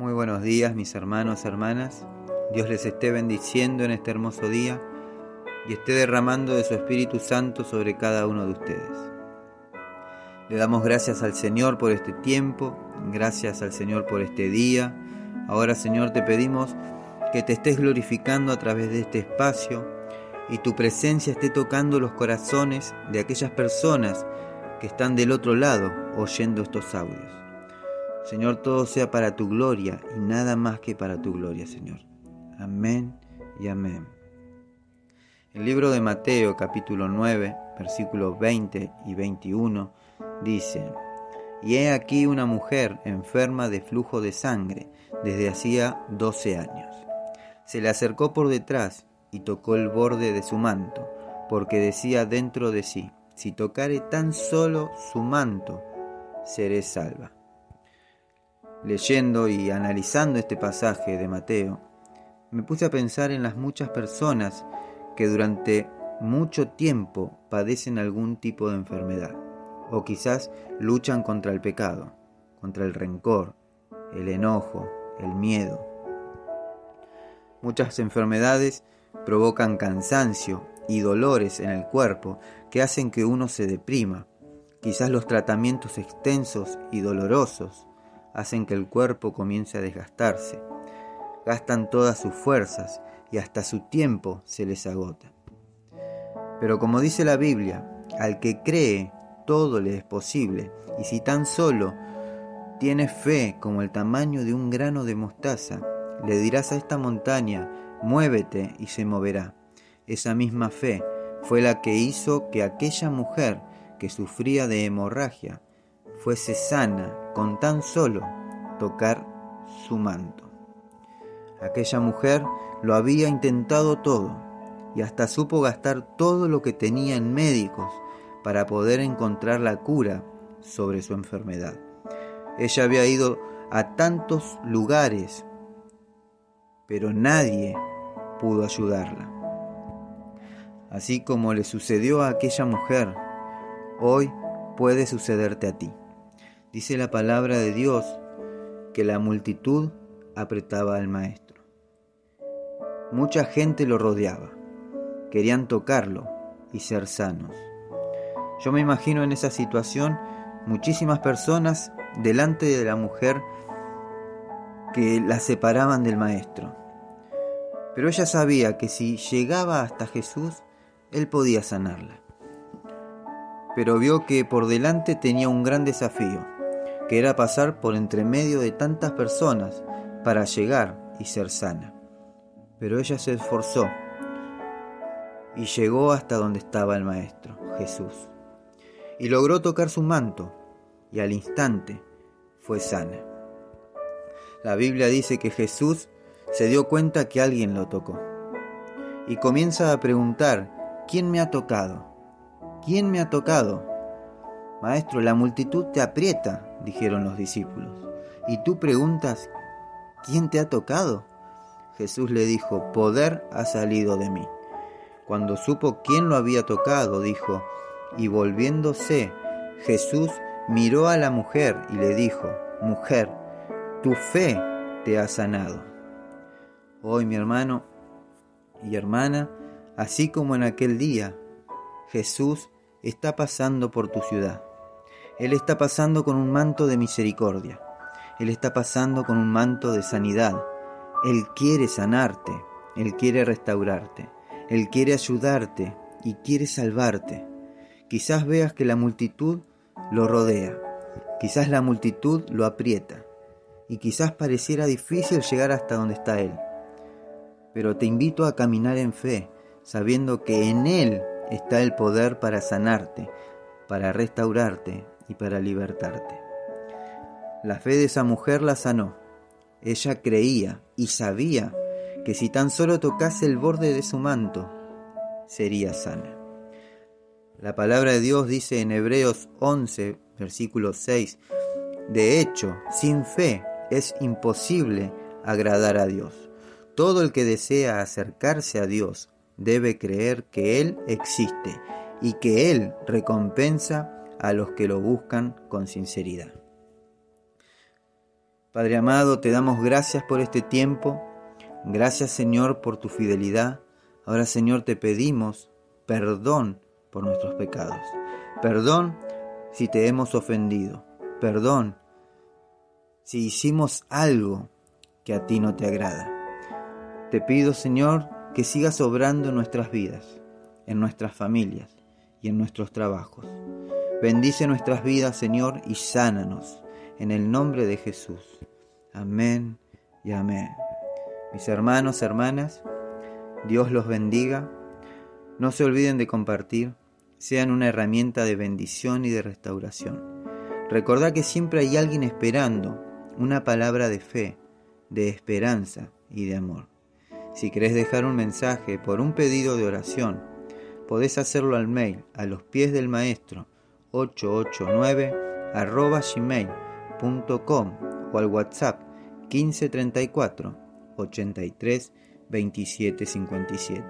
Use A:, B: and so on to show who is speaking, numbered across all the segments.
A: Muy buenos días mis hermanos, hermanas. Dios les esté bendiciendo en este hermoso día y esté derramando de su Espíritu Santo sobre cada uno de ustedes. Le damos gracias al Señor por este tiempo, gracias al Señor por este día. Ahora Señor te pedimos que te estés glorificando a través de este espacio y tu presencia esté tocando los corazones de aquellas personas que están del otro lado oyendo estos audios. Señor, todo sea para tu gloria y nada más que para tu gloria, Señor. Amén y amén. El libro de Mateo capítulo 9, versículos 20 y 21 dice, Y he aquí una mujer enferma de flujo de sangre desde hacía 12 años. Se le acercó por detrás y tocó el borde de su manto, porque decía dentro de sí, si tocare tan solo su manto, seré salva leyendo y analizando este pasaje de Mateo, me puse a pensar en las muchas personas que durante mucho tiempo padecen algún tipo de enfermedad, o quizás luchan contra el pecado, contra el rencor, el enojo, el miedo. Muchas enfermedades provocan cansancio y dolores en el cuerpo que hacen que uno se deprima. Quizás los tratamientos extensos y dolorosos hacen que el cuerpo comience a desgastarse. Gastan todas sus fuerzas y hasta su tiempo se les agota. Pero como dice la Biblia, al que cree todo le es posible, y si tan solo tienes fe como el tamaño de un grano de mostaza, le dirás a esta montaña, muévete y se moverá. Esa misma fe fue la que hizo que aquella mujer que sufría de hemorragia fuese sana con tan solo tocar su manto. Aquella mujer lo había intentado todo y hasta supo gastar todo lo que tenía en médicos para poder encontrar la cura sobre su enfermedad. Ella había ido a tantos lugares, pero nadie pudo ayudarla. Así como le sucedió a aquella mujer, hoy puede sucederte a ti. Dice la palabra de Dios que la multitud apretaba al maestro. Mucha gente lo rodeaba, querían tocarlo y ser sanos. Yo me imagino en esa situación muchísimas personas delante de la mujer que la separaban del maestro. Pero ella sabía que si llegaba hasta Jesús, él podía sanarla. Pero vio que por delante tenía un gran desafío que era pasar por entre medio de tantas personas para llegar y ser sana. Pero ella se esforzó y llegó hasta donde estaba el Maestro, Jesús, y logró tocar su manto, y al instante fue sana. La Biblia dice que Jesús se dio cuenta que alguien lo tocó, y comienza a preguntar, ¿quién me ha tocado? ¿Quién me ha tocado? Maestro, la multitud te aprieta, dijeron los discípulos. Y tú preguntas, ¿quién te ha tocado? Jesús le dijo, poder ha salido de mí. Cuando supo quién lo había tocado, dijo, y volviéndose, Jesús miró a la mujer y le dijo, mujer, tu fe te ha sanado. Hoy mi hermano y hermana, así como en aquel día, Jesús está pasando por tu ciudad. Él está pasando con un manto de misericordia. Él está pasando con un manto de sanidad. Él quiere sanarte. Él quiere restaurarte. Él quiere ayudarte y quiere salvarte. Quizás veas que la multitud lo rodea. Quizás la multitud lo aprieta. Y quizás pareciera difícil llegar hasta donde está Él. Pero te invito a caminar en fe, sabiendo que en Él está el poder para sanarte, para restaurarte y para libertarte. La fe de esa mujer la sanó. Ella creía y sabía que si tan solo tocase el borde de su manto, sería sana. La palabra de Dios dice en Hebreos 11, versículo 6, de hecho, sin fe es imposible agradar a Dios. Todo el que desea acercarse a Dios debe creer que Él existe y que Él recompensa a los que lo buscan con sinceridad. Padre amado, te damos gracias por este tiempo. Gracias Señor por tu fidelidad. Ahora Señor te pedimos perdón por nuestros pecados. Perdón si te hemos ofendido. Perdón si hicimos algo que a ti no te agrada. Te pido Señor que sigas obrando en nuestras vidas, en nuestras familias y en nuestros trabajos. Bendice nuestras vidas Señor y sánanos en el nombre de Jesús. Amén y amén. Mis hermanos, hermanas, Dios los bendiga. No se olviden de compartir, sean una herramienta de bendición y de restauración. Recordad que siempre hay alguien esperando una palabra de fe, de esperanza y de amor. Si querés dejar un mensaje por un pedido de oración, podés hacerlo al mail a los pies del maestro 889 arroba gmail.com o al WhatsApp 1534 83 27 57.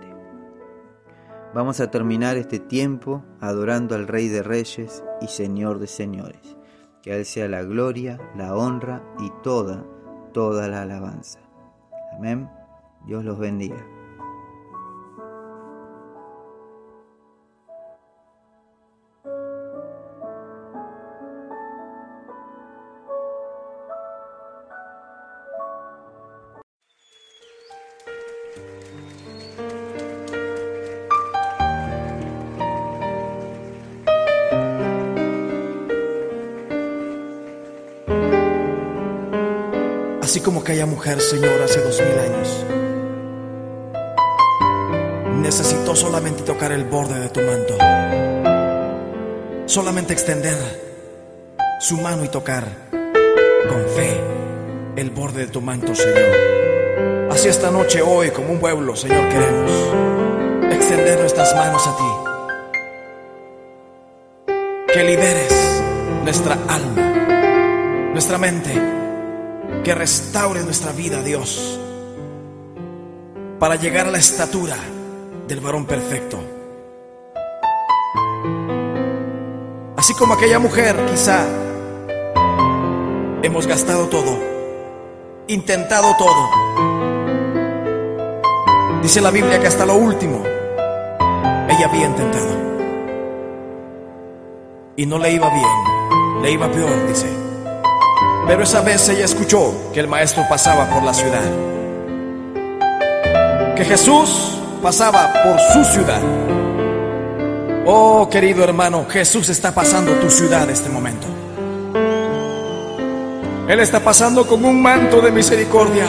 A: Vamos a terminar este tiempo adorando al Rey de Reyes y Señor de Señores. Que a Él sea la gloria, la honra y toda, toda la alabanza. Amén. Dios los bendiga.
B: Así como aquella mujer, Señor, hace dos mil años. Necesitó solamente tocar el borde de tu manto, solamente extender su mano y tocar con fe el borde de tu manto, Señor. Así esta noche, hoy, como un pueblo, Señor, queremos extender nuestras manos a ti. Que liberes nuestra alma, nuestra mente que restaure nuestra vida, Dios, para llegar a la estatura del varón perfecto. Así como aquella mujer, quizá hemos gastado todo, intentado todo. Dice la Biblia que hasta lo último ella había intentado. Y no le iba bien, le iba peor, dice. Pero esa vez ella escuchó que el maestro pasaba por la ciudad. Que Jesús pasaba por su ciudad. Oh, querido hermano, Jesús está pasando tu ciudad este momento. Él está pasando con un manto de misericordia,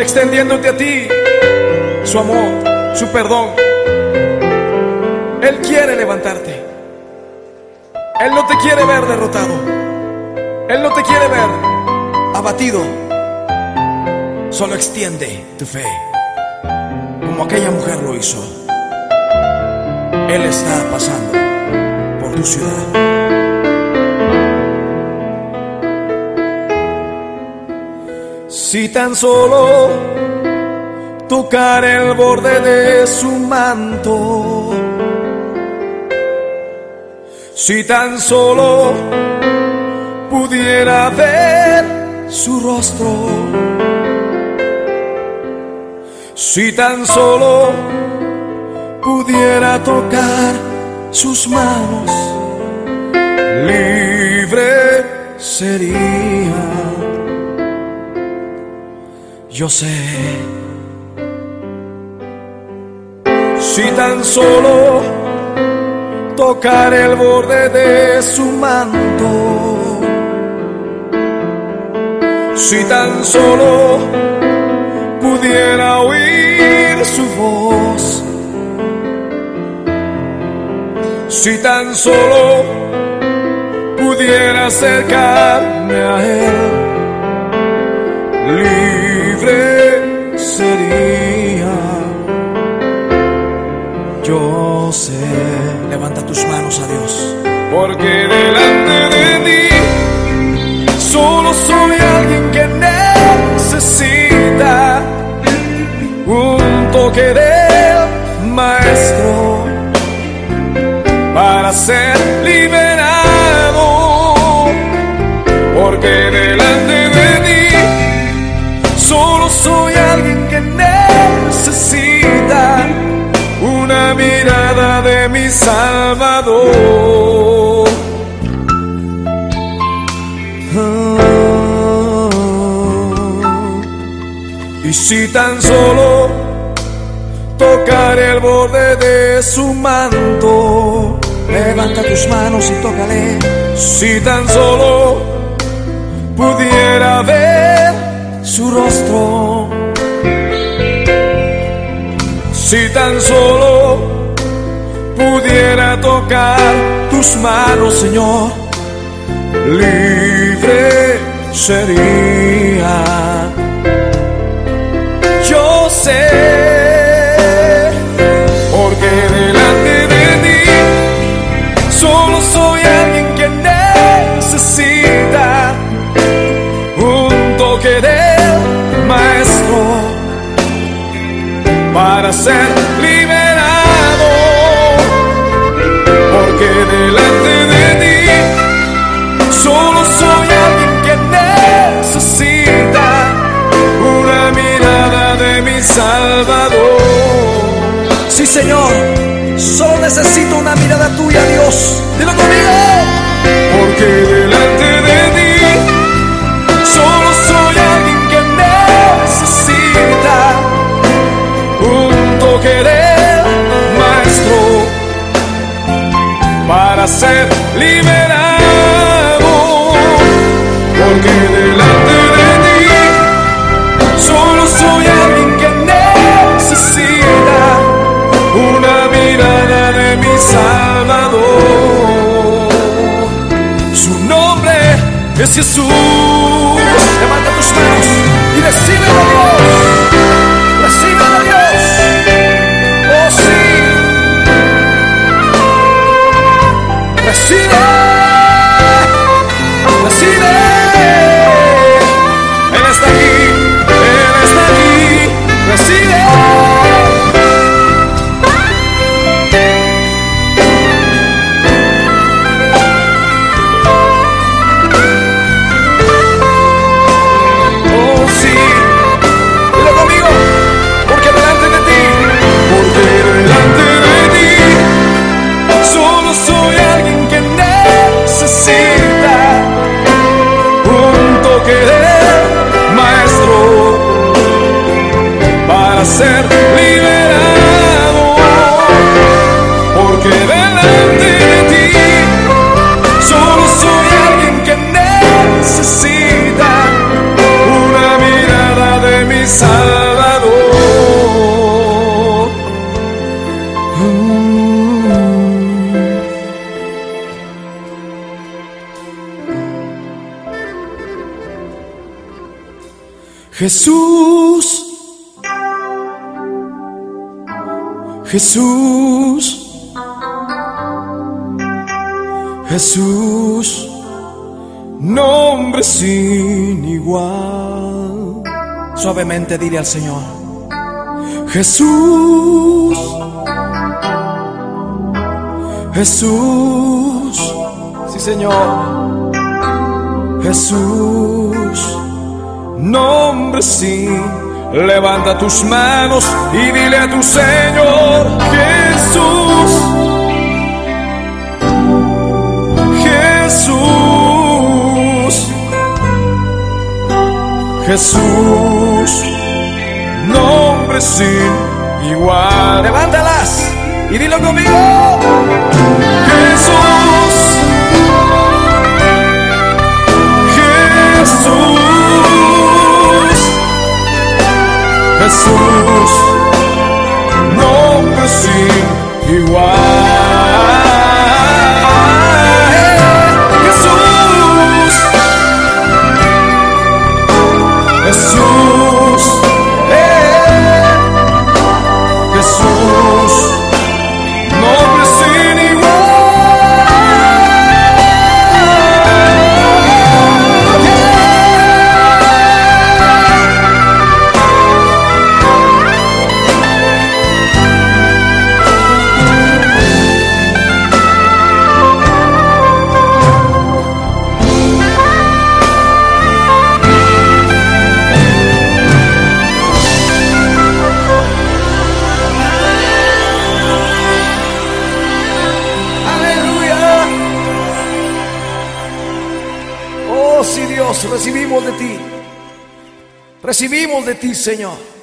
B: extendiéndote a ti su amor, su perdón. Él quiere levantarte. Él no te quiere ver derrotado. Él no te quiere ver abatido. Solo extiende tu fe, como aquella mujer lo hizo. Él está pasando por tu ciudad. Si tan solo tocar el borde de su manto, si tan solo pudiera ver su rostro. Si tan solo pudiera tocar sus manos, libre sería. Yo sé. Si tan solo tocar el borde de su manto si tan solo pudiera oír su voz, si tan solo pudiera acercarme a Él, libre sería. Yo sé, levanta tus manos a Dios, porque delante solo soy alguien que necesita un toque del maestro para ser liberado. porque delante de ti solo soy alguien que necesita una mirada de mi Salvador. Si tan solo tocar el borde de su manto, levanta tus manos y tócale. Si tan solo pudiera ver su rostro, si tan solo pudiera tocar tus manos, Señor, libre sería. Porque delante de ti solo soy alguien que necesita un toque del maestro para ser liberado.
C: Señor, solo necesito una mirada tuya, Dios. Dilo conmigo.
B: Porque delante es Jesús.
C: Levanta tus manos y recíbelo, Dios.
B: Jesús, Jesús, Jesús, nombre sin igual.
C: Suavemente dile al Señor.
B: Jesús, Jesús, sí Señor, Jesús, nombre sin. Levanta tus manos y dile a tu Señor, Jesús, Jesús, Jesús, nombre sin igual.
C: Levántalas y dilo conmigo.
B: Jesús, nombre sin igual. Recibimos de ti, Señor.